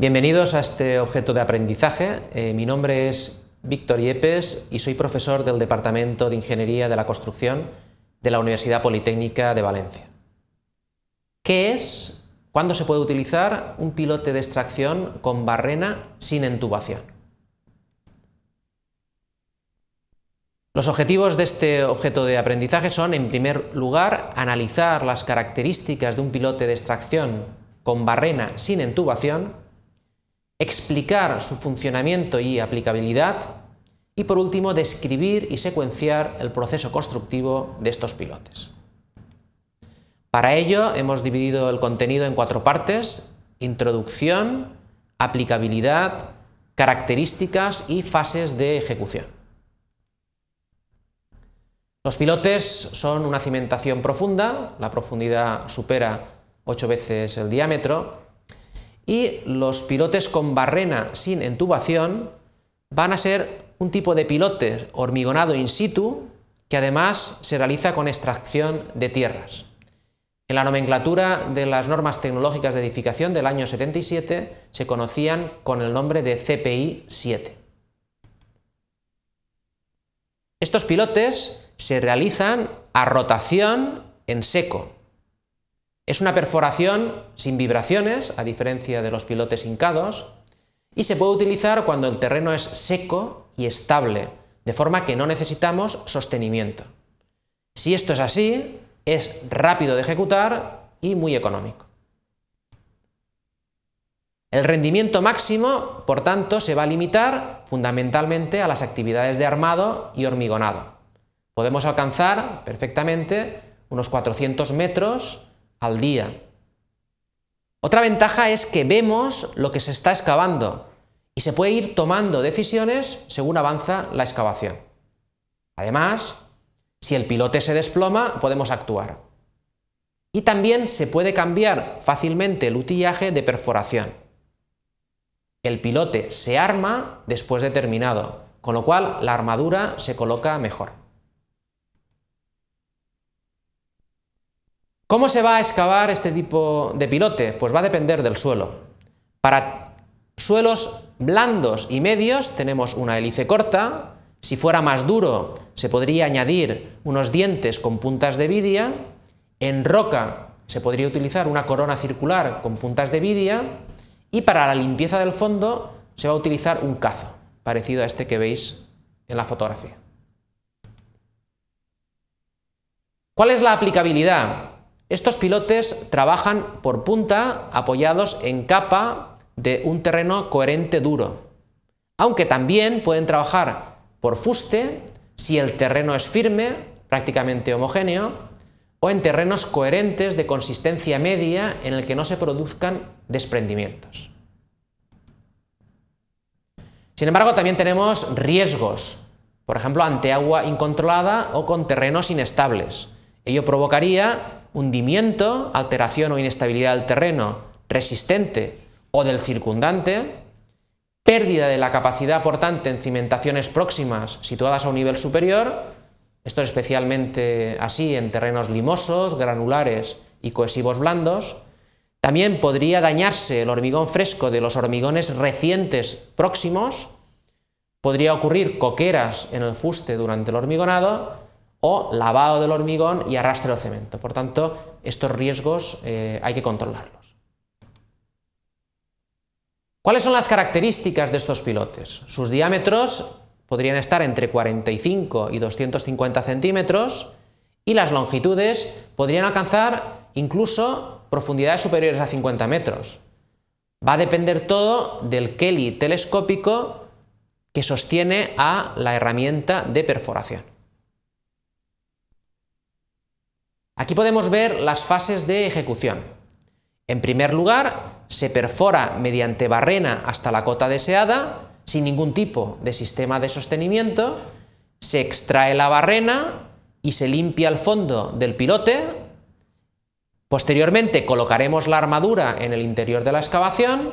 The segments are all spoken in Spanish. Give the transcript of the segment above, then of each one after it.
Bienvenidos a este objeto de aprendizaje. Eh, mi nombre es Víctor Yepes y soy profesor del Departamento de Ingeniería de la Construcción de la Universidad Politécnica de Valencia. ¿Qué es, cuándo se puede utilizar un pilote de extracción con barrena sin entubación? Los objetivos de este objeto de aprendizaje son, en primer lugar, analizar las características de un pilote de extracción con barrena sin entubación explicar su funcionamiento y aplicabilidad y por último describir y secuenciar el proceso constructivo de estos pilotes. Para ello hemos dividido el contenido en cuatro partes, introducción, aplicabilidad, características y fases de ejecución. Los pilotes son una cimentación profunda, la profundidad supera 8 veces el diámetro, y los pilotes con barrena sin entubación van a ser un tipo de pilote hormigonado in situ que además se realiza con extracción de tierras. En la nomenclatura de las normas tecnológicas de edificación del año 77 se conocían con el nombre de CPI 7. Estos pilotes se realizan a rotación en seco, es una perforación sin vibraciones, a diferencia de los pilotes hincados, y se puede utilizar cuando el terreno es seco y estable, de forma que no necesitamos sostenimiento. Si esto es así, es rápido de ejecutar y muy económico. El rendimiento máximo, por tanto, se va a limitar fundamentalmente a las actividades de armado y hormigonado. Podemos alcanzar perfectamente unos 400 metros al día. Otra ventaja es que vemos lo que se está excavando y se puede ir tomando decisiones según avanza la excavación. Además, si el pilote se desploma, podemos actuar. Y también se puede cambiar fácilmente el utillaje de perforación. El pilote se arma después de terminado, con lo cual la armadura se coloca mejor. ¿Cómo se va a excavar este tipo de pilote? Pues va a depender del suelo. Para suelos blandos y medios tenemos una hélice corta, si fuera más duro se podría añadir unos dientes con puntas de vidia, en roca se podría utilizar una corona circular con puntas de vidia y para la limpieza del fondo se va a utilizar un cazo, parecido a este que veis en la fotografía. ¿Cuál es la aplicabilidad? Estos pilotes trabajan por punta apoyados en capa de un terreno coherente duro, aunque también pueden trabajar por fuste si el terreno es firme, prácticamente homogéneo, o en terrenos coherentes de consistencia media en el que no se produzcan desprendimientos. Sin embargo, también tenemos riesgos, por ejemplo, ante agua incontrolada o con terrenos inestables. Ello provocaría hundimiento, alteración o inestabilidad del terreno resistente o del circundante, pérdida de la capacidad portante en cimentaciones próximas situadas a un nivel superior, esto es especialmente así en terrenos limosos, granulares y cohesivos blandos, también podría dañarse el hormigón fresco de los hormigones recientes próximos, podría ocurrir coqueras en el fuste durante el hormigonado o lavado del hormigón y arrastre del cemento. Por tanto, estos riesgos eh, hay que controlarlos. ¿Cuáles son las características de estos pilotes? Sus diámetros podrían estar entre 45 y 250 centímetros y las longitudes podrían alcanzar incluso profundidades superiores a 50 metros. Va a depender todo del Kelly telescópico que sostiene a la herramienta de perforación. Aquí podemos ver las fases de ejecución. En primer lugar, se perfora mediante barrena hasta la cota deseada, sin ningún tipo de sistema de sostenimiento, se extrae la barrena y se limpia el fondo del pilote. Posteriormente colocaremos la armadura en el interior de la excavación,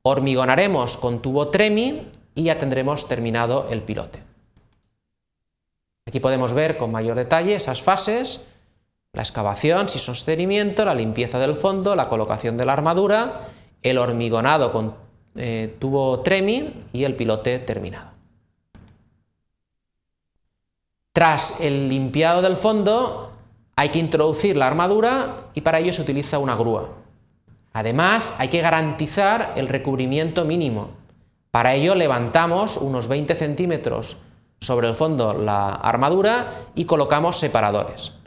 hormigonaremos con tubo tremi y ya tendremos terminado el pilote. Aquí podemos ver con mayor detalle esas fases la excavación sin sostenimiento, la limpieza del fondo, la colocación de la armadura, el hormigonado con eh, tubo tremi y el pilote terminado. Tras el limpiado del fondo hay que introducir la armadura y para ello se utiliza una grúa. Además hay que garantizar el recubrimiento mínimo. Para ello levantamos unos 20 centímetros sobre el fondo la armadura y colocamos separadores.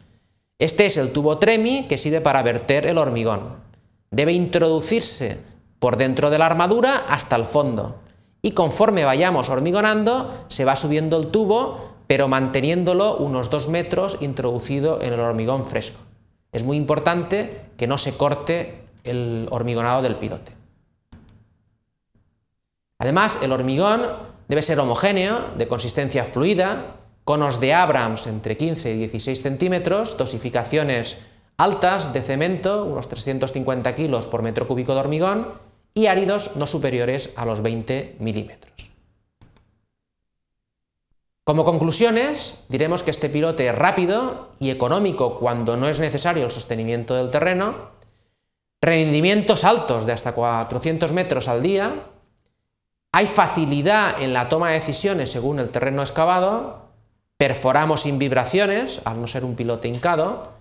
Este es el tubo tremi que sirve para verter el hormigón. Debe introducirse por dentro de la armadura hasta el fondo y conforme vayamos hormigonando se va subiendo el tubo pero manteniéndolo unos 2 metros introducido en el hormigón fresco. Es muy importante que no se corte el hormigonado del pilote. Además, el hormigón debe ser homogéneo, de consistencia fluida, conos de Abrams entre 15 y 16 centímetros, dosificaciones altas de cemento, unos 350 kilos por metro cúbico de hormigón, y áridos no superiores a los 20 milímetros. Como conclusiones, diremos que este pilote es rápido y económico cuando no es necesario el sostenimiento del terreno, rendimientos altos de hasta 400 metros al día, hay facilidad en la toma de decisiones según el terreno excavado, perforamos sin vibraciones, al no ser un pilote hincado,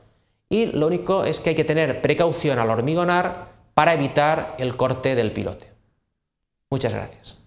y lo único es que hay que tener precaución al hormigonar para evitar el corte del pilote. Muchas gracias.